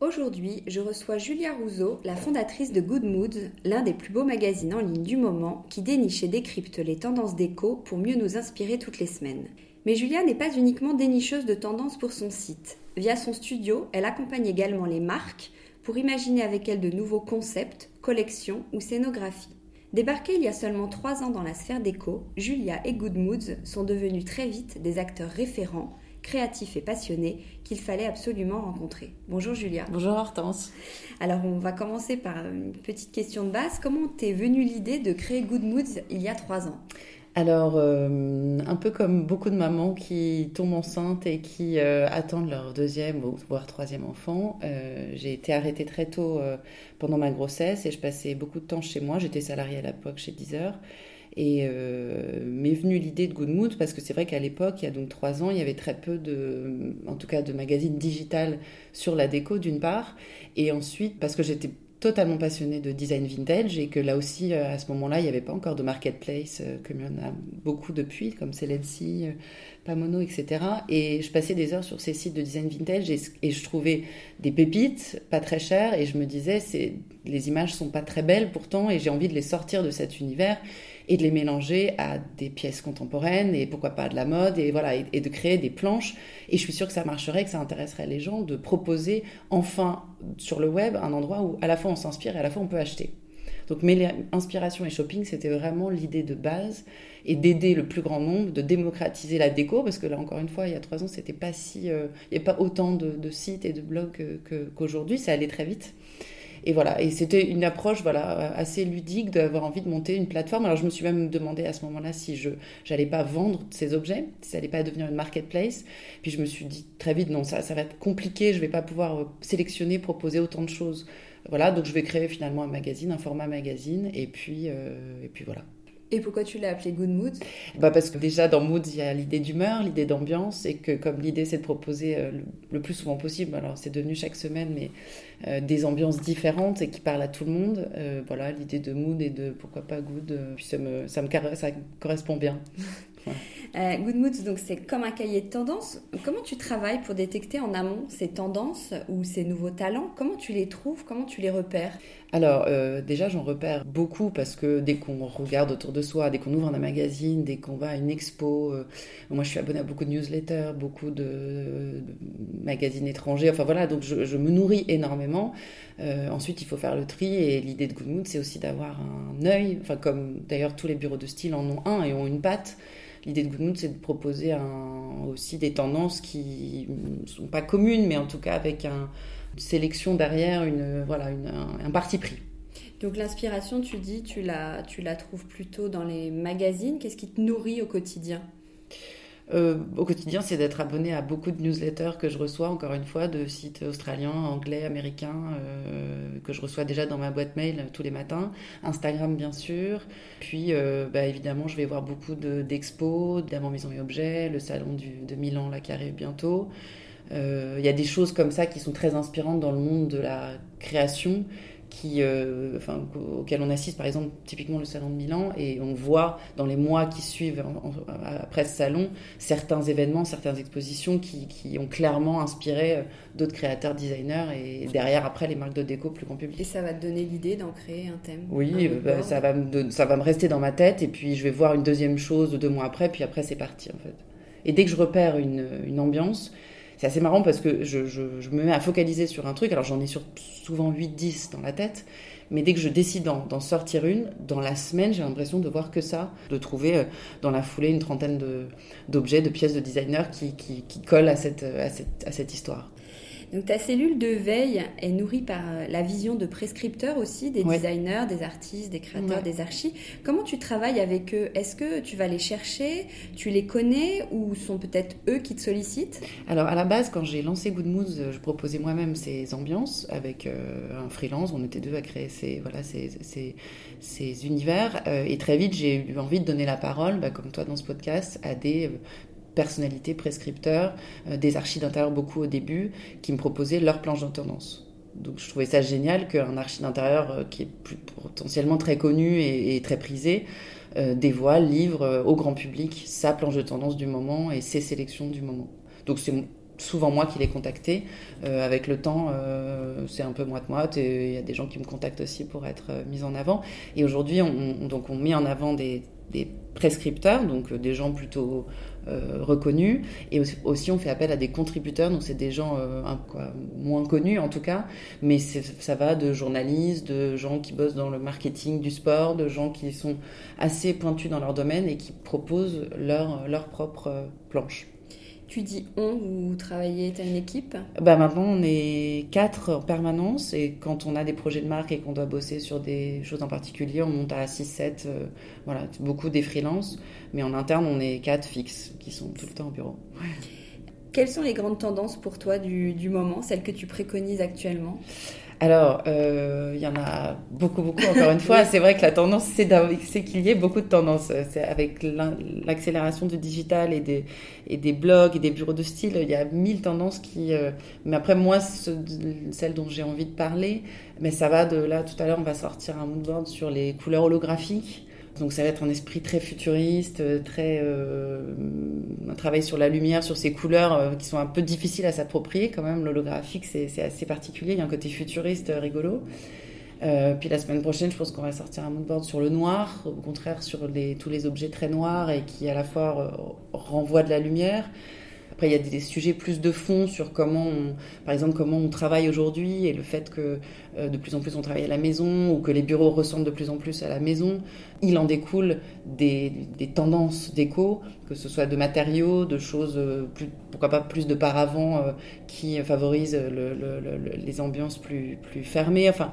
Aujourd'hui, je reçois Julia Rousseau, la fondatrice de Good Moods, l'un des plus beaux magazines en ligne du moment qui déniche et décrypte les tendances déco pour mieux nous inspirer toutes les semaines. Mais Julia n'est pas uniquement dénicheuse de tendances pour son site. Via son studio, elle accompagne également les marques pour imaginer avec elles de nouveaux concepts, collections ou scénographies. Débarquées il y a seulement trois ans dans la sphère déco, Julia et Good Moods sont devenus très vite des acteurs référents créatif et passionné qu'il fallait absolument rencontrer. Bonjour Julia. Bonjour Hortense. Alors on va commencer par une petite question de base. Comment t'es venue l'idée de créer Good Moods il y a trois ans? Alors, euh, un peu comme beaucoup de mamans qui tombent enceintes et qui euh, attendent leur deuxième ou voire troisième enfant, euh, j'ai été arrêtée très tôt pendant ma grossesse et je passais beaucoup de temps chez moi. J'étais salariée à l'époque chez Deezer et euh, m'est venue l'idée de Good Mood parce que c'est vrai qu'à l'époque, il y a donc trois ans, il y avait très peu de, en tout cas de magazines digital sur la déco d'une part, et ensuite parce que j'étais totalement passionnée de design vintage et que là aussi, euh, à ce moment-là, il n'y avait pas encore de marketplace, euh, comme il y en a beaucoup depuis, comme Celency, Pamono, etc. Et je passais des heures sur ces sites de design vintage et, et je trouvais des pépites pas très chères et je me disais, les images sont pas très belles pourtant et j'ai envie de les sortir de cet univers et de les mélanger à des pièces contemporaines et pourquoi pas de la mode et voilà et, de créer des planches. Et je suis sûre que ça marcherait que ça intéresserait les gens de proposer enfin sur le web un endroit où à la fois on s'inspire et à la fois on peut acheter. Donc mêler inspiration et shopping c'était vraiment l'idée de base et d'aider le plus grand nombre de démocratiser la déco parce que là encore une fois il y a trois ans c'était pas si euh, il n'y a pas autant de, sites et de blogs qu'aujourd'hui ça allait très vite et voilà, et c'était une approche voilà assez ludique d'avoir envie de monter une plateforme. Alors je me suis même demandé à ce moment-là si je n'allais pas vendre ces objets, si ça n'allait pas devenir une marketplace. Puis je me suis dit très vite non, ça, ça va être compliqué, je vais pas pouvoir euh, sélectionner, proposer autant de choses. Voilà, donc je vais créer finalement un magazine, un format magazine, et puis euh, et puis voilà. Et pourquoi tu l'as appelé Good Mood? Bah Parce que déjà dans Mood, il y a l'idée d'humeur, l'idée d'ambiance, et que comme l'idée c'est de proposer euh, le, plus souvent possible, alors c'est devenu chaque semaine, mais euh, des ambiances différentes et qui parlent à tout le monde, euh, voilà, l'idée de Mood et de pourquoi pas Good, puis ça me, ça me ça correspond bien. Good Moods, donc c'est comme un cahier de tendances. Comment tu travailles pour détecter en amont ces tendances ou ces nouveaux talents? Comment tu les trouves? Comment tu les repères? Alors euh, déjà j'en repère beaucoup parce que dès qu'on regarde autour de soi, dès qu'on ouvre un magazine, dès qu'on va à une expo, euh, moi je suis abonnée à beaucoup de newsletters, beaucoup de, magazines étrangers, enfin voilà, donc je, me nourris énormément. ensuite il faut faire le tri et l'idée de Good Mood c'est aussi d'avoir un œil, enfin comme d'ailleurs tous les bureaux de style en ont un et ont une patte. L'idée de Goodmood, c'est de proposer aussi des tendances qui ne sont pas communes, mais en tout cas avec une sélection derrière, une, voilà, un, parti pris. Donc l'inspiration, tu dis, tu la, tu la trouves plutôt dans les magazines. Qu'est-ce qui te nourrit au quotidien? Euh, au quotidien, c'est d'être abonné à beaucoup de newsletters que je reçois, encore une fois, de sites australiens, anglais, américains, euh, que je reçois déjà dans ma boîte mail tous les matins. Instagram, bien sûr. Puis, euh, bah, évidemment, je vais voir beaucoup d'expos, de, Maison et Objets, le salon du, de Milan, là, qui arrive bientôt. Il y a des choses comme ça qui sont très inspirantes dans le monde de la création qui, euh, enfin, auquel on assiste, par exemple, typiquement le salon de Milan, et on voit dans les mois qui suivent après ce salon certains événements, certaines expositions qui, qui ont clairement inspiré euh, d'autres créateurs, designers, et derrière, après, les marques de déco plus grand public. Et ça va te donner l'idée d'en créer un thème Oui, bah, ça, va me, ça va me rester dans ma tête, et puis je vais voir une deuxième chose deux mois après, puis après, c'est parti, en fait. Et dès que je repère une, une ambiance, c'est assez marrant parce que je, me mets à focaliser sur un truc. Alors j'en ai sur, souvent 8-10 dans la tête. Mais dès que je décide d'en sortir une, dans la semaine, j'ai l'impression de voir que ça, de trouver euh, dans la foulée une trentaine d'objets, de, pièces de designer qui, qui, collent à cette, à cette, à cette histoire. Donc ta cellule de veille est nourrie par euh, la vision de prescripteurs aussi, des designers, des artistes, des créateurs, des archis. Comment tu travailles avec eux? Est-ce que tu vas les chercher? Tu les connais? Ou sont peut-être eux qui te sollicitent? Alors à la base, quand j'ai lancé Good Moods, je proposais moi-même ces ambiances avec euh, un freelance. On était deux à créer ces, voilà, ces, ces, ces univers. Euh, et très vite, j'ai eu envie de donner la parole, bah, comme toi dans ce podcast, à des personnalités, prescripteurs, euh, des archives d'intérieur beaucoup au début, qui me proposaient leur planche de tendance. Donc je trouvais ça génial qu'un archi d'intérieur euh, qui est potentiellement très connu et, très prisé euh, dévoile, livre au grand public sa planche de tendance du moment et ses sélections du moment. Donc c'est souvent moi qui les contacté. avec le temps, c'est un peu moite-moite et il y a des gens qui me contactent aussi pour être mis en avant. Et aujourd'hui, on, donc on met en avant des, des prescripteurs, donc des gens plutôt euh, reconnus. Et aussi, on fait appel à des contributeurs, donc c'est des gens euh, moins connus en tout cas, mais ça va de journalistes, de gens qui bossent dans le marketing du sport, de gens qui sont assez pointus dans leur domaine et qui proposent leur, leur propre euh, planche. Tu dis on, vous travaillez, tu as une équipe bah Maintenant, on est quatre en permanence et quand on a des projets de marque et qu'on doit bosser sur des choses en particulier, on monte à 6-7. Euh, voilà, beaucoup des freelances, mais en interne, on est quatre fixes qui sont tout le temps au bureau. Quelles sont les grandes tendances pour toi du, du moment, celles que tu préconises actuellement? Alors, euh, il y en a beaucoup, beaucoup, encore une fois. C'est vrai que la tendance, c'est qu'il y ait beaucoup de tendances. C'est avec l'accélération du digital et des, et des blogs et des bureaux de style, il y a mille tendances qui... Euh, mais après, moi, celle dont j'ai envie de parler, mais ça va de là, tout à l'heure, on va sortir un moodboard sur les couleurs holographiques. Donc ça va être un esprit très futuriste, très euh, un travail sur la lumière, sur ces couleurs euh, qui sont un peu difficiles à s'approprier quand même. L'holographique c'est assez particulier, il y a un côté futuriste euh, rigolo. puis la semaine prochaine, je pense qu'on va sortir un moodboard sur le noir, au contraire sur tous les objets très noirs et qui à la fois renvoient de la lumière. Après, il y a des sujets plus de fond sur comment, on, par exemple, comment on travaille aujourd'hui et le fait que euh, de plus en plus on travaille à la maison ou que les bureaux ressemblent de plus en plus à la maison. Il en découle des, tendances d'éco, que ce soit de matériaux, de choses, euh, plus, pourquoi pas plus de paravents euh, qui favorisent les ambiances plus, plus fermées. Enfin,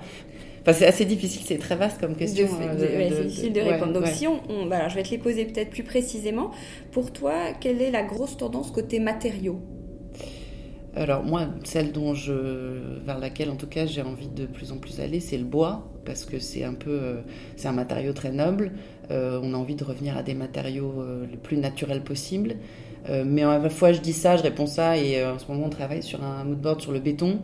c'est assez difficile, c'est très vaste comme question. Euh, c'est difficile de répondre. Donc, si on, bah, je vais te les poser peut-être plus précisément. Pour toi, quelle est la grosse tendance côté matériaux? Alors moi, celle dont je, vers laquelle en tout cas j'ai envie de plus en plus aller, c'est le bois parce que c'est un peu, euh, c'est un matériau très noble. Euh, on a envie de revenir à des matériaux les plus naturels possibles. Mais à la fois je dis ça, je réponds ça et en ce moment on travaille sur un moodboard sur le béton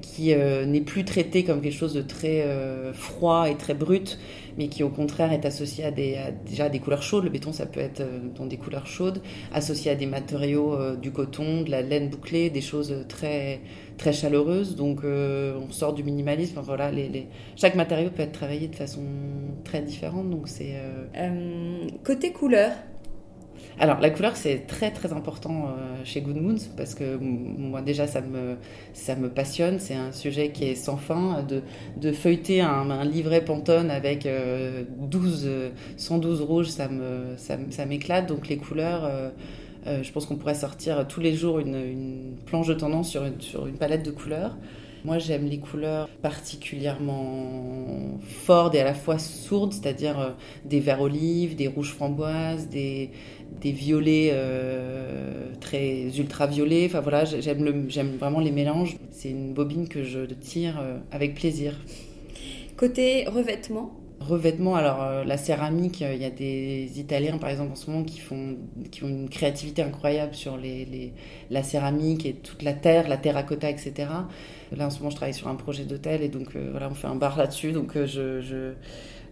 qui euh, n'est plus traité comme quelque chose de très euh, froid et très brut, mais qui au contraire est associé à, des, déjà des couleurs chaudes. Le béton, ça peut être euh, dans des couleurs chaudes, associé à des matériaux, du coton, de la laine bouclée, des choses très très chaleureuses. Donc on sort du minimalisme. voilà, chaque matériau peut être travaillé de façon très différente. Donc c'est côté couleur. Alors, la couleur, c'est très très important euh, chez Good Moons parce que moi, déjà, ça me, ça me passionne. C'est un sujet qui est sans fin. De, de feuilleter un, livret Pantone avec 12, euh, 112 euh, rouges, ça, me, ça, m'éclate. Donc, les couleurs. je pense qu'on pourrait sortir tous les jours une, planche de tendance sur une, sur une palette de couleurs. Moi, j'aime les couleurs particulièrement fortes et à la fois sourdes, c'est-à-dire euh, des verts olives, des rouges framboises, des, des violets euh, très ultra violets. Enfin voilà, j'aime j'aime vraiment les mélanges. C'est une bobine que je tire euh, avec plaisir. Côté revêtement, revêtement, alors euh, la céramique, il y a des Italiens par exemple en ce moment qui font, qui ont une créativité incroyable sur la céramique et toute la terre, la terracotta, etc. Là en ce moment, je travaille sur un projet d'hôtel et donc voilà, on fait un bar là-dessus. Donc je, je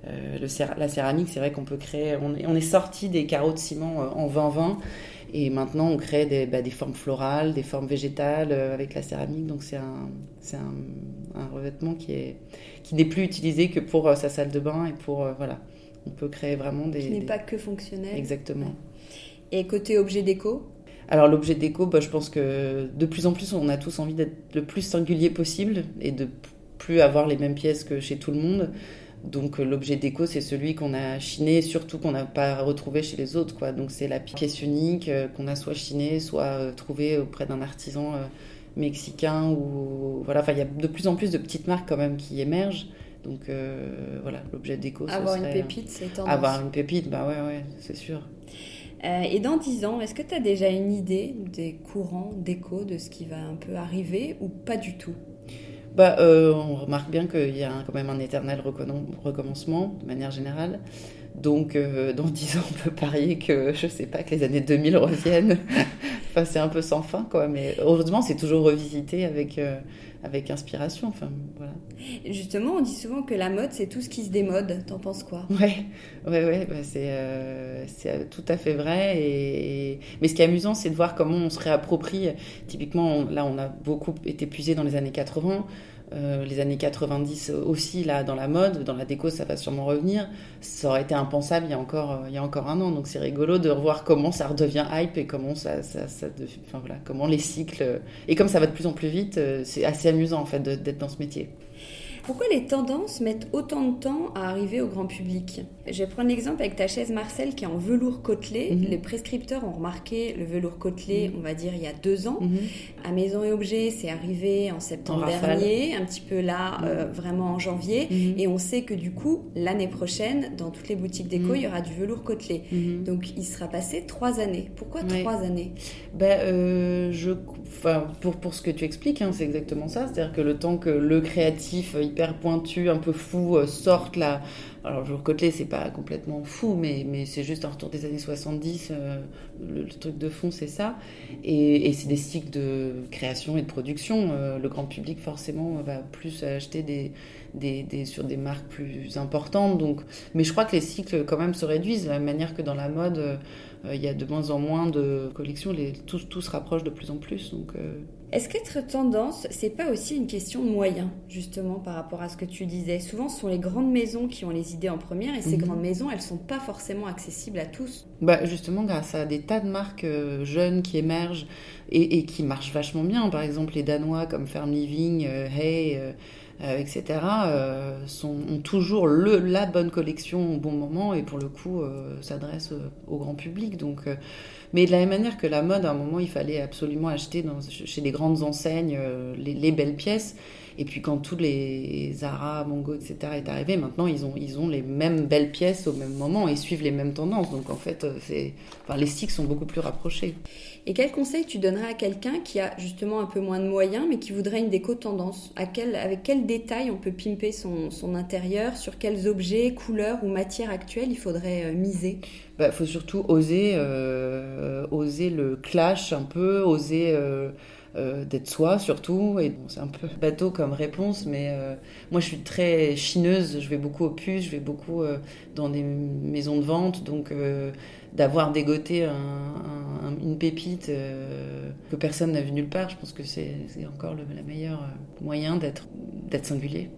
euh, le, la céramique, c'est vrai qu'on peut créer. On est, on est sorti des carreaux de ciment euh, en 2020 et maintenant on crée des, bah, des, formes florales, des formes végétales euh, avec la céramique. Donc c'est un, un, un, revêtement qui est qui n'est plus utilisé que pour sa salle de bain et pour voilà. On peut créer vraiment des. Qui n'est pas que fonctionnel. Exactement. Et côté objet déco alors l'objet déco, bah, je pense que de plus en plus on a tous envie d'être le plus singulier possible et de plus avoir les mêmes pièces que chez tout le monde. Donc euh, l'objet déco, c'est celui qu'on a chiné, surtout qu'on n'a pas retrouvé chez les autres. Quoi. Donc c'est la pièce unique euh, qu'on a soit chiné, soit euh, trouvée auprès d'un artisan mexicain. Ou voilà, enfin il y a de plus en plus de petites marques quand même qui émergent. Donc voilà, l'objet déco. Avoir une pépite, c'est tendance. Avoir une pépite, bah ouais, ouais, c'est sûr. et dans 10 ans, est-ce que tu as déjà une idée des courants déco, de ce qui va un peu arriver ou pas du tout? Bah, euh, On remarque bien qu'il y a quand même un éternel recommencement de manière générale. Donc, euh, dans 10 ans, on peut parier que, je sais pas, que les années 2000 reviennent. enfin, c'est un peu sans fin, quoi. Mais heureusement, c'est toujours revisité avec, euh, avec inspiration. Enfin, voilà. Justement, on dit souvent que la mode, c'est tout ce qui se démode. T'en penses quoi? Ouais, ouais, ouais. Bah, c'est, c'est tout à fait vrai. Et... Mais ce qui est amusant, c'est de voir comment on se réapproprie. Typiquement, là, on a beaucoup été puisé dans les années 80. Euh, les années 90 aussi là dans la mode, dans la déco, ça va sûrement revenir. Ça aurait été impensable il y a encore euh, il y a encore un an. Donc c'est rigolo de revoir comment ça redevient hype et comment ça, ça, enfin, voilà, comment les cycles et comme ça va de plus en plus vite, euh, c'est assez amusant en fait d'être dans ce métier. Pourquoi les tendances mettent autant de temps à arriver au grand public? Je vais prendre l'exemple avec ta chaise Marcel qui est en velours côtelé. Mhm. Les prescripteurs ont remarqué le velours côtelé, mhm. on va dire, il y a deux ans. Mhm. À Maison et Objets, c'est arrivé en septembre dernier, un petit peu là, euh, vraiment en janvier. Et on sait que du coup, l'année prochaine, dans toutes les boutiques déco, il y aura du velours côtelé. Donc il sera passé trois années. Pourquoi trois années? Ben, euh, je... enfin, pour, pour ce que tu expliques, hein, c'est exactement ça. C'est-à-dire que le temps que le créatif hyper pointu, un peu fou, euh, sortent là. Alors, Jour Côtelé, c'est pas complètement fou, mais, mais c'est juste un retour des années 70. Euh, le, truc de fond, c'est ça. Et, c'est des cycles de création et de production. Euh, le grand public, forcément, va plus acheter des, sur des marques plus importantes. Donc, mais je crois que les cycles, quand même, se réduisent de la même manière que dans la mode. il y a de moins en moins de collections, les, tout, tout se rapproche de plus en plus. Donc, est-ce qu'être tendance, c'est pas aussi une question de moyens, justement, par rapport à ce que tu disais? Souvent, ce sont les grandes maisons qui ont les idées en première, et ces mhm. grandes maisons, elles sont pas forcément accessibles à tous. Bah, justement, grâce à des tas de marques euh, jeunes qui émergent et, qui marchent vachement bien. Par exemple, les Danois comme Farm Living, euh, Hey. Euh, etc., sont, ont toujours le, la bonne collection au bon moment et pour le coup s'adressent au grand public. Donc mais de la même manière que la mode, à un moment, il fallait absolument acheter chez les grandes enseignes euh, les, belles pièces. Et puis quand tous les Zara, Mongo, etc. est arrivé, maintenant ils ont, ils ont les mêmes belles pièces au même moment et suivent les mêmes tendances. Donc en fait, euh, enfin, les cycles sont beaucoup plus rapprochés. Et quel conseil tu donnerais à quelqu'un qui a justement un peu moins de moyens, mais qui voudrait une déco tendance à quel, Avec quels détails on peut pimper son, son intérieur? Sur quels objets, couleurs ou matières actuelles il faudrait euh, miser? Bah, faut surtout oser, euh, oser le clash un peu, oser... Euh, d'être soi surtout. Et c'est un peu bateau comme réponse, mais euh, moi je suis très chineuse, je vais beaucoup au puces, je vais beaucoup euh, dans des maisons de vente, donc d'avoir dégoté une pépite que personne n'a vu nulle part, je pense que c'est encore le, meilleur moyen d'être singulier.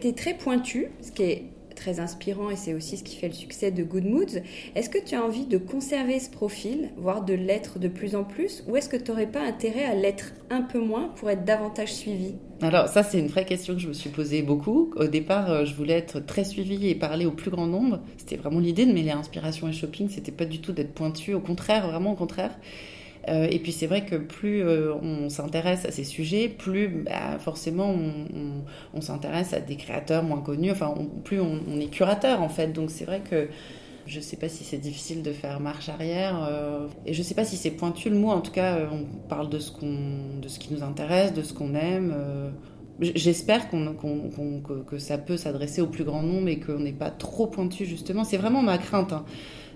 tu es très pointu, ce qui est très inspirant et c'est aussi ce qui fait le succès de Good Moods. Est-ce que tu as envie de conserver ce profil, voire de l'être de plus en plus, ou est-ce que tu n'aurais pas intérêt à l'être un peu moins pour être davantage suivi? Alors ça c'est une vraie question que je me suis posée beaucoup. Au départ euh, je voulais être très suivie et parler au plus grand nombre. C'était vraiment l'idée de mêler inspiration et shopping. C'était pas du tout d'être pointu, au contraire, vraiment au contraire. Euh, et puis c'est vrai que plus euh, on s'intéresse à ces sujets, plus bah, forcément on, s'intéresse à des créateurs moins connus, enfin plus on, est curateur en fait. Donc c'est vrai que je ne sais pas si c'est difficile de faire marche arrière euh, et je ne sais pas si c'est pointu le mot. En tout cas, on parle de ce, qu'on, de ce qui nous intéresse, de ce qu'on aime. J'espère qu'on, que, ça peut s'adresser au plus grand nombre et qu'on n'est pas trop pointu justement. C'est vraiment ma crainte. Hein.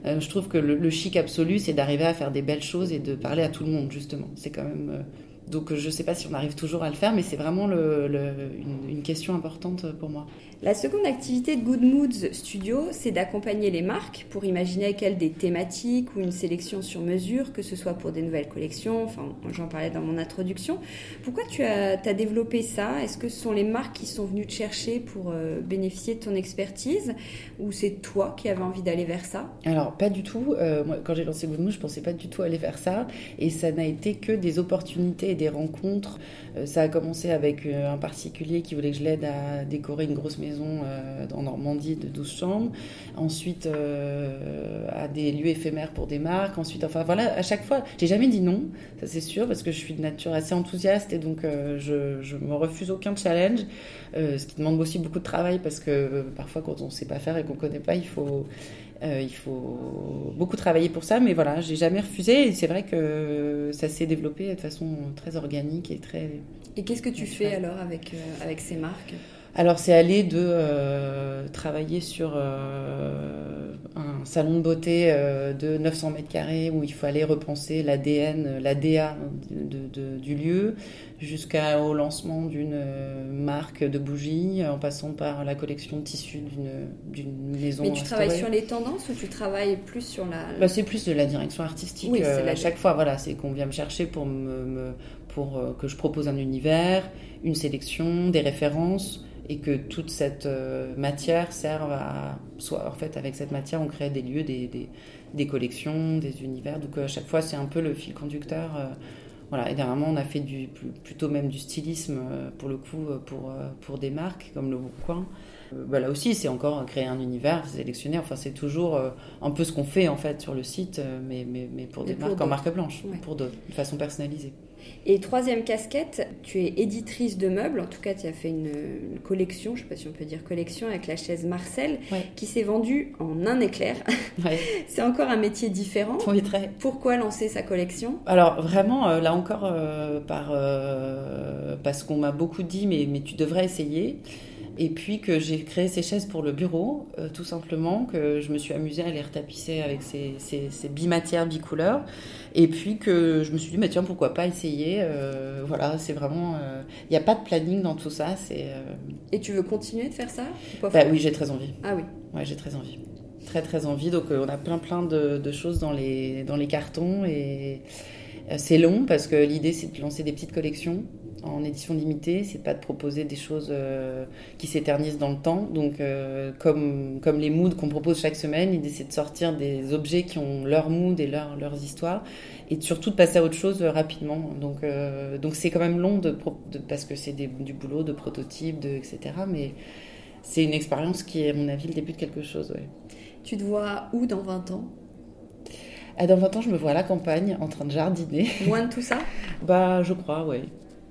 Euh, je trouve que le, chic absolu, c'est d'arriver à faire des belles choses et de parler à tout le monde, justement. C'est quand même. Euh, donc je ne sais pas si on arrive toujours à le faire, mais c'est vraiment une, question importante pour moi. La seconde activité de Good Moods Studio, c'est d'accompagner les marques pour imaginer avec elles des thématiques ou une sélection sur mesure, que ce soit pour des nouvelles collections, enfin j'en parlais dans mon introduction. Pourquoi tu as, développé ça? Est-ce que ce sont les marques qui sont venues te chercher pour euh, bénéficier de ton expertise? Ou c'est toi qui avais envie d'aller vers ça? Alors pas du tout. Euh, moi, quand j'ai lancé Good Moods, je pensais pas du tout aller vers ça et ça n'a été que des opportunités des rencontres. Euh, ça a commencé avec un particulier qui voulait que je l'aide à décorer une grosse maison maison euh, en Normandie de 12 chambres, ensuite euh, à des lieux éphémères pour des marques, ensuite, enfin voilà, à chaque fois, j'ai jamais dit non, ça c'est sûr, parce que je suis de nature assez enthousiaste et donc euh, je, je me refuse aucun challenge, ce qui demande aussi beaucoup de travail parce que parfois quand on ne sait pas faire et qu'on ne connaît pas, il faut... il faut beaucoup travailler pour ça, mais voilà, j'ai jamais refusé et c'est vrai que ça s'est développé de façon très organique et très. Et qu'est-ce que tu fais alors avec, avec ces marques? Alors c'est aller de euh, travailler sur euh, un salon de beauté euh, de 900 mètres carrés où il fallait repenser l'ADN, l'ADA de, du lieu, jusqu'au lancement d'une marque de bougies, en passant par la collection de tissus d'une maison. Mais tu travailles sur les tendances ou tu travailles plus sur la... Bah, c'est plus de la direction artistique. Oui, à chaque fois, voilà, c'est qu'on vient me chercher pour, me pour que je propose un univers, une sélection, des références et que toute cette euh, matière serve à. Soit, en fait, avec cette matière, on crée des lieux, des, des, des collections, des univers. Donc, à chaque fois, c'est un peu le fil conducteur. Euh, voilà. Et dernièrement, on a fait du, plutôt même du stylisme, euh, pour le coup, pour, pour des marques comme Le Coin. Bah, là aussi, c'est encore créer un univers, sélectionner. Enfin, c'est toujours un peu ce qu'on fait en fait sur le site, mais, mais, mais pour des marques en marque blanche, pour de façon personnalisée. Et troisième casquette, tu es éditrice de meubles. En tout cas, tu as fait une, collection, je ne sais pas si on peut dire collection, avec la chaise Marcel, qui s'est vendue en un éclair. C'est encore un métier différent. Oui, très. Pourquoi lancer sa collection? Alors, vraiment, euh, là encore, euh, par, euh, parce qu'on m'a beaucoup dit, mais, mais tu devrais essayer. Et puis que j'ai créé ces chaises pour le bureau, euh, tout simplement, que je me suis amusée à les retapisser avec ces, ces, ces bimatières bicouleurs. Et puis que je me suis dit, mais tiens, pourquoi pas essayer euh, Voilà, c'est vraiment. Il euh, n'y a pas de planning dans tout ça. c'est Et tu veux continuer de faire ça bah, Oui, j'ai très envie. Ah oui Ouais, j'ai très envie. Très, très envie. Donc, on a plein, plein de, de, choses dans les, dans les cartons. Et c'est long parce que l'idée, c'est de lancer des petites collections en édition limitée, c'est pas de proposer des choses euh, qui s'éternisent dans le temps. Donc, euh, comme, comme les moods qu'on propose chaque semaine, l'idée c'est de sortir des objets qui ont leur mood et leur, leurs histoires, et surtout de passer à autre chose euh, rapidement. Donc, donc c'est quand même long de, parce que c'est du boulot de prototype, de, etc. Mais c'est une expérience qui est, à mon avis, le début de quelque chose. Ouais. Tu te vois où dans 20 ans? Ah, dans 20 ans, je me vois à la campagne en train de jardiner. Loin de tout ça? Bah, je crois, oui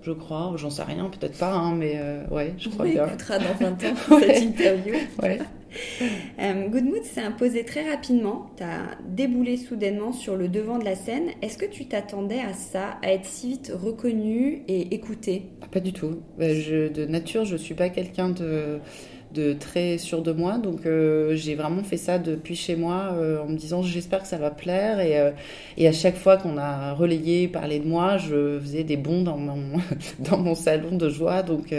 je crois. J'en sais rien, peut-être pas, hein, mais euh, ouais, je crois On bien. écoutera dans 20 ans cette interview. ouais. Euh, Good Mood s'est imposé très rapidement. Tu as déboulé soudainement sur le devant de la scène. Est-ce que tu t'attendais à ça, à être si vite reconnu et écouté? Pas du tout. Bah, je, de nature, je suis pas quelqu'un de de très sûr de moi. Donc euh, j'ai vraiment fait ça depuis chez moi euh, en me disant j'espère que ça va plaire. Et, euh, et à chaque fois qu'on a relayé, parlé de moi, je faisais des bonds dans mon, dans mon salon de joie. Donc,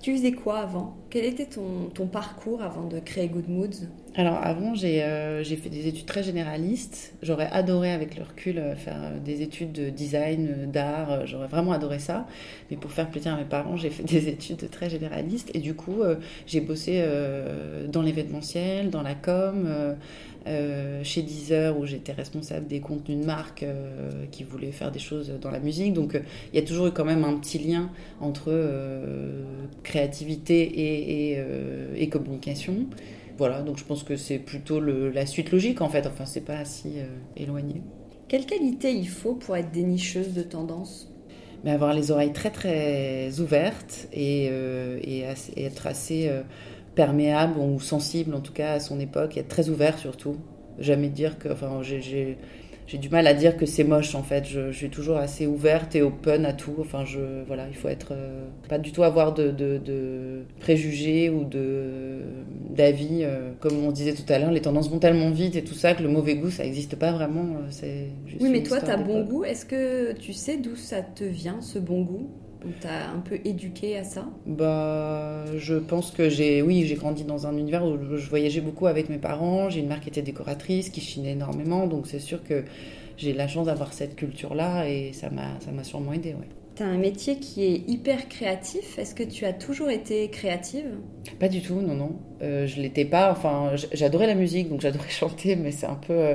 tu faisais quoi avant? Quel était ton, ton, parcours avant de créer Good Moods? Alors avant j'ai j'ai fait des études très généralistes. J'aurais adoré avec le recul faire des études de design, d'art. J'aurais vraiment adoré ça. Mais pour faire plaisir à mes parents, j'ai fait des études très généralistes. Et du coup j'ai bossé euh, dans l'événementiel, dans la com, euh, euh, chez Deezer où j'étais responsable des contenus de marque qui voulaient faire des choses dans la musique. Donc il y a toujours eu quand même un petit lien entre créativité et, communication. Voilà, donc je pense que c'est plutôt la suite logique en fait. Enfin, c'est pas si éloigné. Quelle qualité il faut pour être dénicheuse de tendance Mais avoir les oreilles très très ouvertes et, et, être assez perméable ou sensible en tout cas à son époque, être très ouvert surtout. Jamais dire que, enfin, j'ai j'ai du mal à dire que c'est moche en fait. Je, suis toujours assez ouverte et open à tout. Enfin, je, voilà, il faut être euh, pas du tout avoir de, de, préjugés ou de d'avis. Euh, comme on disait tout à l'heure, les tendances vont tellement vite et tout ça que le mauvais goût ça n'existe pas vraiment. Euh, c'est oui, mais toi, tu as bon goût. Est-ce que tu sais d'où ça te vient ce bon goût? On un peu éduqué à ça Bah, je pense que j'ai, oui, j'ai grandi dans un univers où je voyageais beaucoup avec mes parents. J'ai une mère qui était décoratrice, qui chinait énormément, donc c'est sûr que j'ai la chance d'avoir cette culture-là et ça m'a, ça m'a sûrement aidé. Tu as un métier qui est hyper créatif. Est-ce que tu as toujours été créative? Pas du tout, non, non. Euh, je l'étais pas. Enfin, j'adorais la musique, donc j'adorais chanter, mais c'est un peu.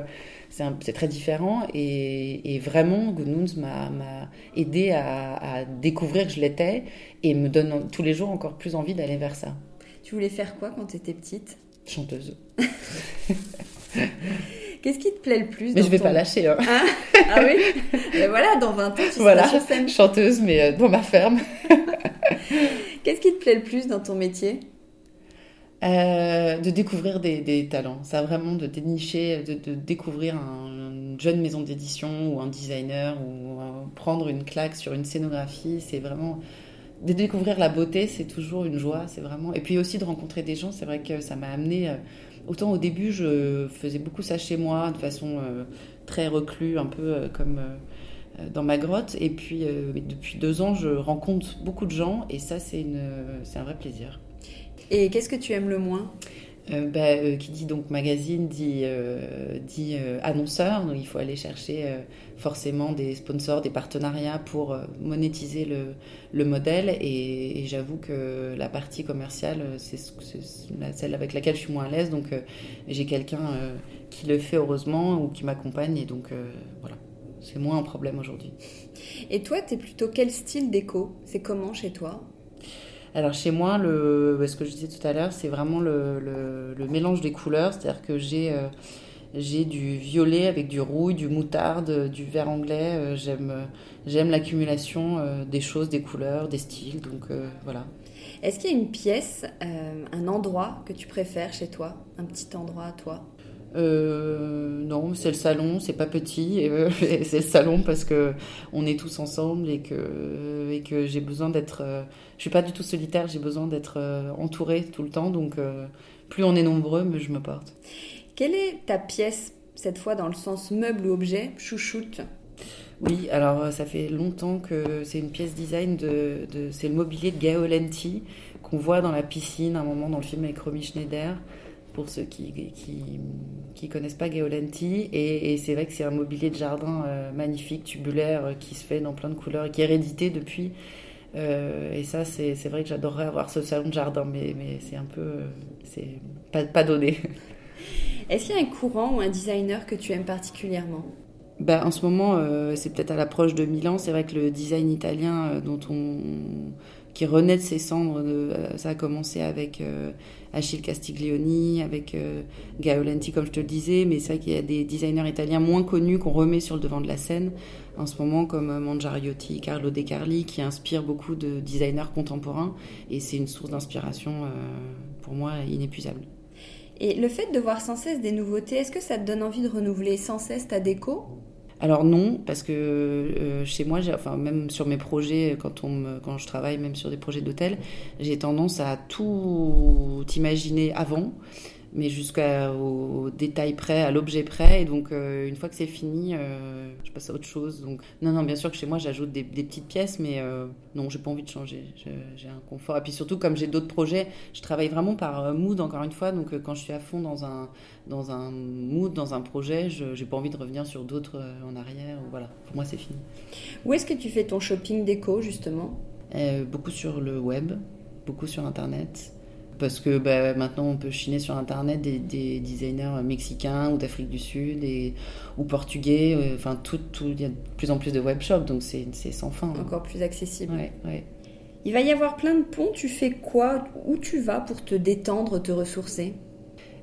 C'est très différent et, vraiment Good m'a aidé à, découvrir que je l'étais et me donne tous les jours encore plus envie d'aller vers ça. Tu voulais faire quoi quand tu étais petite? Chanteuse. Qu'est-ce qui te plaît le plus Mais je vais pas lâcher. Hein. Ah, ah, oui mais Voilà, dans 20 ans, tu voilà, seras sur chanteuse, mais euh, dans ma ferme. Qu'est-ce qui te plaît le plus dans ton métier? Euh, de découvrir des, talents. Ça vraiment de dénicher, de, découvrir une jeune maison d'édition ou un designer ou euh, prendre une claque sur une scénographie. C'est vraiment de découvrir la beauté, c'est toujours une joie. C'est vraiment et puis aussi de rencontrer des gens. C'est vrai que ça m'a amené. Euh, autant au début, je faisais beaucoup ça chez moi de façon très reclus, un peu comme dans ma grotte. Et puis depuis deux ans, je rencontre beaucoup de gens et ça, c'est un vrai plaisir. Et qu'est-ce que tu aimes le moins? Euh, bah, euh, qui dit donc magazine dit, euh, dit annonceur, donc il faut aller chercher forcément des sponsors, des partenariats pour monétiser le, le modèle. Et, j'avoue que la partie commerciale, c'est celle avec laquelle je suis moins à l'aise. Donc j'ai quelqu'un qui le fait heureusement ou qui m'accompagne. Et donc voilà, c'est moins un problème aujourd'hui. Et toi, tu es plutôt quel style déco? C'est comment chez toi? Alors chez moi, le, ce que je disais tout à l'heure, c'est vraiment le, le, mélange des couleurs, c'est-à-dire que j'ai euh, j'ai du violet avec du rouille, du moutarde, du vert anglais. Euh, j'aime l'accumulation euh, des choses, des couleurs, des styles. Donc voilà. Est-ce qu'il y a une pièce, un endroit que tu préfères chez toi, un petit endroit à toi? Euh, non, c'est le salon, c'est pas petit, euh, c'est le salon parce que on est tous ensemble et que, et que j'ai besoin d'être. Euh, je suis pas du tout solitaire, j'ai besoin d'être euh, entourée tout le temps, donc plus on est nombreux, mieux je me porte. Quelle est ta pièce, cette fois dans le sens meuble ou objet, chouchoute? Oui, alors ça fait longtemps que c'est une pièce design de, de c'est le mobilier de Gaël Lenti qu'on voit dans la piscine à un moment dans le film avec Romy Schneider pour ceux qui qui, qui connaissent pas Geolenti. Et, et c'est vrai que c'est un mobilier de jardin euh, magnifique, tubulaire, euh, qui se fait dans plein de couleurs et qui est hérédité depuis. Euh, et ça, c'est vrai que j'adorerais avoir ce salon de jardin, mais, mais c'est un peu. c'est pas, pas donné. Est-ce qu'il y a un courant ou un designer que tu aimes particulièrement? Bah, en ce moment, c'est peut-être à l'approche de Milan. C'est vrai que le design italien dont on, qui renaît de ses cendres, ça a commencé avec Achille Castiglioni, avec euh, Gaolenti, comme je te le disais, mais c'est vrai qu'il y a des designers italiens moins connus qu'on remet sur le devant de la scène en ce moment, comme euh, Mangiariotti, Carlo De Carli, qui inspirent beaucoup de designers contemporains, et c'est une source d'inspiration euh, pour moi inépuisable. Et le fait de voir sans cesse des nouveautés, est-ce que ça te donne envie de renouveler sans cesse ta déco? Alors non, parce que euh, chez moi, enfin même sur mes projets, quand on quand je travaille même sur des projets d'hôtel, j'ai tendance à tout imaginer avant mais jusqu'au détail près, à l'objet près. Et donc, euh, une fois que c'est fini, euh, je passe à autre chose. Donc, non, non, bien sûr que chez moi, j'ajoute des, petites pièces, mais euh, non, j'ai pas envie de changer. J'ai un confort. Et puis surtout, comme j'ai d'autres projets, je travaille vraiment par mood, encore une fois. Donc, quand je suis à fond dans un, dans un mood, dans un projet, je n'ai pas envie de revenir sur d'autres en arrière. Voilà, pour moi, c'est fini. Où est-ce que tu fais ton shopping déco, justement? Beaucoup sur le web, beaucoup sur Internet parce que bah, maintenant on peut chiner sur internet des, designers mexicains ou d'Afrique du Sud et, ou portugais. Euh, enfin, tout, il y a de plus en plus de webshops, donc c'est sans fin. Hein. Encore plus accessible. Ouais, ouais. Il va y avoir plein de ponts. Tu fais quoi? Où tu vas pour te détendre, te ressourcer?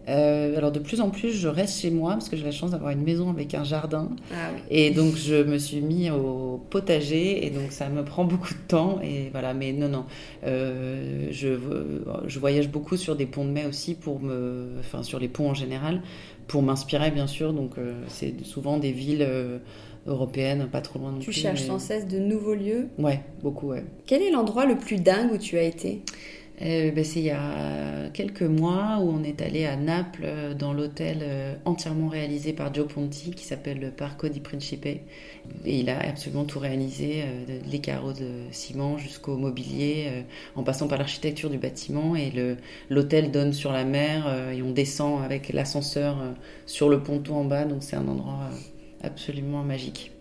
Euh, alors de plus en plus, je reste chez moi parce que j'ai la chance d'avoir une maison avec un jardin. Ah oui. Et donc je me suis mis au potager et donc ça me prend beaucoup de temps. Et voilà, mais non, non. Euh, je, je voyage beaucoup sur des ponts de mai aussi pour me, enfin sur les ponts en général, pour m'inspirer bien sûr. Donc euh, c'est souvent des villes euh, européennes, pas trop loin de Tu cherches sans cesse de nouveaux lieux? Ouais, beaucoup, ouais. Quel est l'endroit le plus dingue où tu as été? Euh, ben, c'est il y a quelques mois où on est allé à Naples euh, dans l'hôtel euh, entièrement réalisé par Joe Ponti qui s'appelle le Parco di Principe. Et il a absolument tout réalisé euh, les carreaux de ciment jusqu'au mobilier en passant par l'architecture du bâtiment. Et l'hôtel donne sur la mer et on descend avec l'ascenseur sur le ponton en bas. Donc c'est un endroit absolument magique.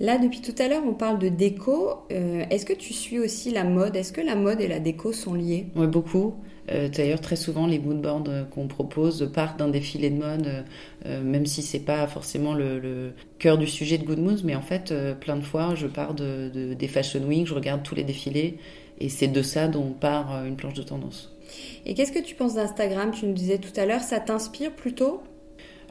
Là, depuis tout à l'heure, on parle de déco. Euh, Est-ce que tu suis aussi la mode? Est-ce que la mode et la déco sont liées? Oui, beaucoup. Euh, D'ailleurs, très souvent, les moodboards euh, qu'on propose partent d'un défilé de mode, euh, même si c'est pas forcément le, le cœur du sujet de Good Moods, mais en fait, plein de fois, je pars de, de- des Fashion Week, je regarde tous les défilés, et c'est de ça dont part une planche de tendance. Et qu'est-ce que tu penses d'Instagram? Tu nous disais tout à l'heure, ça t'inspire plutôt?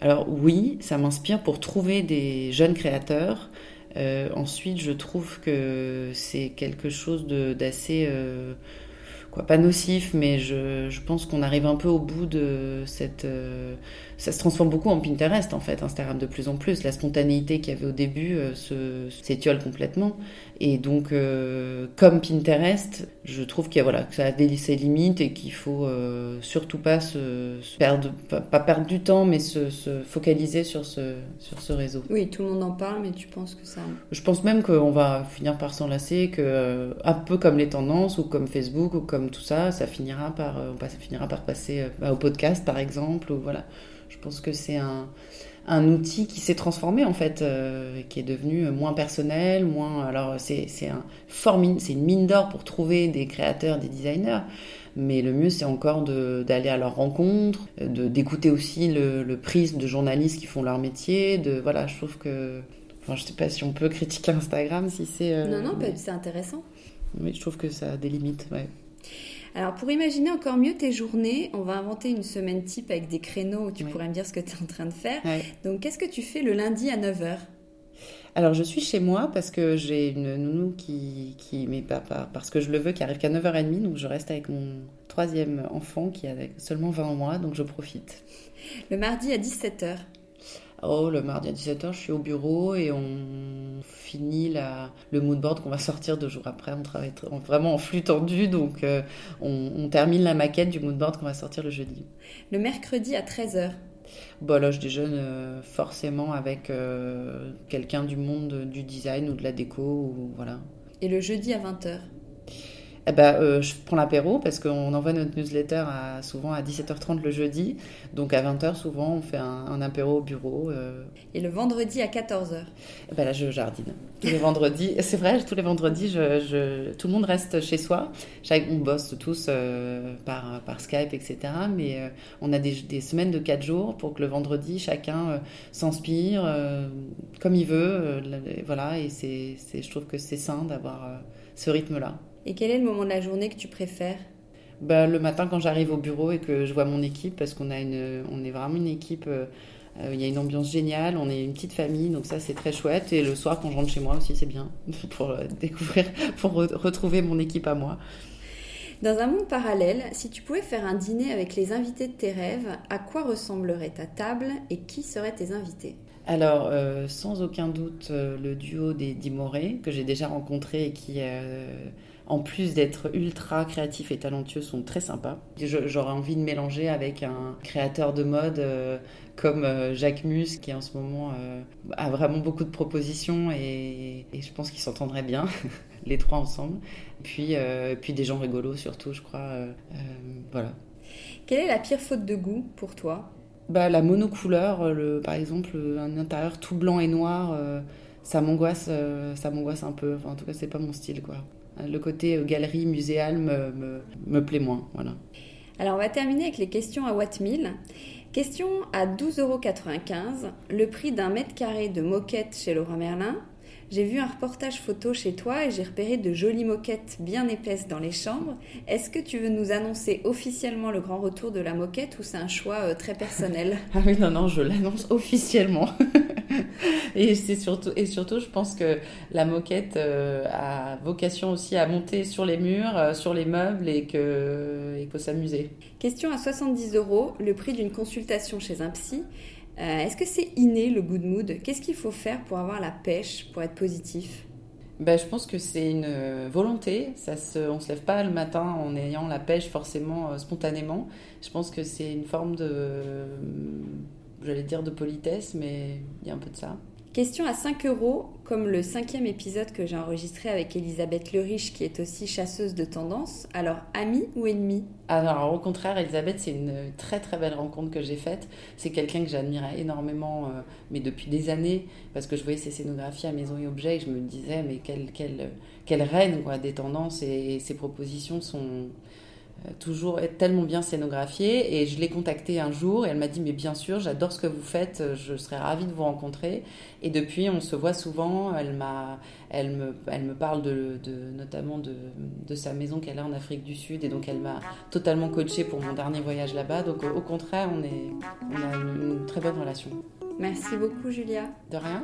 Alors oui, ça m'inspire pour trouver des jeunes créateurs. Euh, ensuite, je trouve que c'est quelque chose d'assez, euh, quoi, pas nocif, mais je, je pense qu'on arrive un peu au bout de cette. euh, ça se transforme beaucoup en Pinterest en fait, Instagram de plus en plus. La spontanéité qu'il y avait au début euh, s'étiole complètement. Et donc, euh, comme Pinterest, je trouve qu'il y a, voilà, que ça a des, ses limites et qu'il faut euh, surtout pas se, se perdre, pas, pas perdre du temps, mais se, se focaliser sur ce, sur ce réseau. Oui, tout le monde en parle, mais tu penses que ça... Je pense même qu'on va finir par s'en lasser, que euh, un peu comme les tendances ou comme Facebook ou comme tout ça, ça finira par, euh, on finira par passer euh, bah, au podcast par exemple. Ou voilà. Je pense que c'est un, un outil qui s'est transformé en fait, euh, qui est devenu moins personnel, moins. Alors c'est un fort mine, c'est une mine d'or pour trouver des créateurs, des designers. Mais le mieux, c'est encore d'aller à leur rencontre, de d'écouter aussi le, le prisme de journalistes qui font leur métier. De voilà, je trouve que Enfin, je sais pas si on peut critiquer Instagram, si c'est. euh, non, non, mais, c'est intéressant. mais je trouve que ça a des limites, ouais. Alors, pour imaginer encore mieux tes journées, on va inventer une semaine type avec des créneaux où tu Oui. pourrais me dire ce que tu es en train de faire. Donc, qu'est-ce que tu fais le lundi à 9h Alors, je suis chez moi parce que j'ai une nounou qui, qui mais pas, pas- parce que je le veux, qui arrive qu'à 9h30, donc je reste avec mon troisième enfant qui a seulement 20 mois, donc je profite. Le mardi à 17h. Oh, le mardi à 17h, je suis au bureau et on finit la, le moodboard qu'on va sortir deux jours après. On travaille tr- vraiment en flux tendu, donc euh, on, on termine la maquette du moodboard qu'on va sortir le jeudi. Le mercredi à 13h. Bon, là, je déjeune euh, forcément avec euh, quelqu'un du monde du design ou de la déco, ou voilà. Et le jeudi à 20h. Eh ben, euh, je prends l'apéro parce qu'on envoie notre newsletter à, souvent à 17h30 le jeudi. Donc à 20h, souvent, on fait un, un apéro au bureau. euh. Et le vendredi à 14h. Eh ben là, je jardine. Tous les vendredis, c'est vrai, tous les vendredis, je, je- tout le monde reste chez soi. On bosse tous euh, par, par Skype, etc. Mais on a des, des semaines de 4 jours pour que le vendredi, chacun s'inspire comme il veut. voilà, et c'est, je trouve que c'est sain d'avoir ce rythme-là. Et quel est le moment de la journée que tu préfères? Bah, le matin quand j'arrive au bureau et que je vois mon équipe, parce qu'on a une, on est vraiment une équipe, euh, euh, il y a une ambiance géniale, on est une petite famille, donc ça c'est très chouette. Et le soir quand je rentre chez moi aussi c'est bien pour euh, découvrir, pour re- retrouver mon équipe à moi. Dans un monde parallèle, si tu pouvais faire un dîner avec les invités de tes rêves, à quoi ressemblerait ta table et qui seraient tes invités? Alors euh, sans aucun doute euh, le duo des Dimoré que j'ai déjà rencontré et qui euh, en plus d'être ultra créatifs et talentueux, sont très sympas. J'aurais envie de mélanger avec un créateur de mode euh, comme euh, Jacques Mus, qui en ce moment euh, a vraiment beaucoup de propositions et, et je pense qu'ils s'entendraient bien, les trois ensemble. Puis, puis des gens rigolos surtout, je crois. voilà. Quelle est la pire faute de goût pour toi? Bah, la monocouleur, le, par exemple, un intérieur tout blanc et noir, ça m'angoisse, euh, ça m'angoisse un peu. Enfin, en tout cas, c'est pas mon style, quoi. Le côté euh, galerie muséale me, me, me plaît moins, voilà. Alors on va terminer avec les questions à Watt 1000. Question à 12,95€, le prix d'un mètre carré de moquette chez Leroy Merlin. J'ai vu un reportage photo chez toi et j'ai repéré de jolies moquettes bien épaisses dans les chambres. Est-ce que tu veux nous annoncer officiellement le grand retour de la moquette ou c'est un choix euh, très personnel Ah oui, non, non, je l'annonce officiellement. et c'est surtout, et surtout, je pense que la moquette euh, a vocation aussi à monter sur les murs, euh, sur les meubles et qu'il faut s'amuser. Question à 70 euros, le prix d'une consultation chez un psy. Euh, est-ce que c'est inné le good mood? Qu'est-ce qu'il faut faire pour avoir la pêche, pour être positif? Ben, je pense que c'est une volonté. Ça se, on se lève pas le matin en ayant la pêche forcément spontanément. Je pense que c'est une forme de, j'allais dire de politesse, mais il y a un peu de ça. Question à 5 euros, comme le cinquième épisode que j'ai enregistré avec Elisabeth Leriche, qui est aussi chasseuse de tendance. Alors, amie ou ennemie? Alors, au contraire, Elisabeth, c'est une très très belle rencontre que j'ai faite. C'est quelqu'un que j'admirais énormément, euh, mais depuis des années, parce que je voyais ses scénographies à Maison et Objets, et je me disais, mais quelle, quelle, quelle reine quoi, des tendances, et ses propositions sont euh, toujours tellement bien scénographié. Et je l'ai contactée un jour et elle m'a dit Mais bien sûr, j'adore ce que vous faites, je serais ravie de vous rencontrer. Et depuis, on se voit souvent. Elle, m'a, elle, me, elle me parle de, notamment de, de, sa maison qu'elle a en Afrique du Sud. Et donc, elle m'a totalement coachée pour mon dernier voyage là-bas. Donc, au contraire, on, est, on a une très bonne relation. Merci beaucoup, Julia. De rien.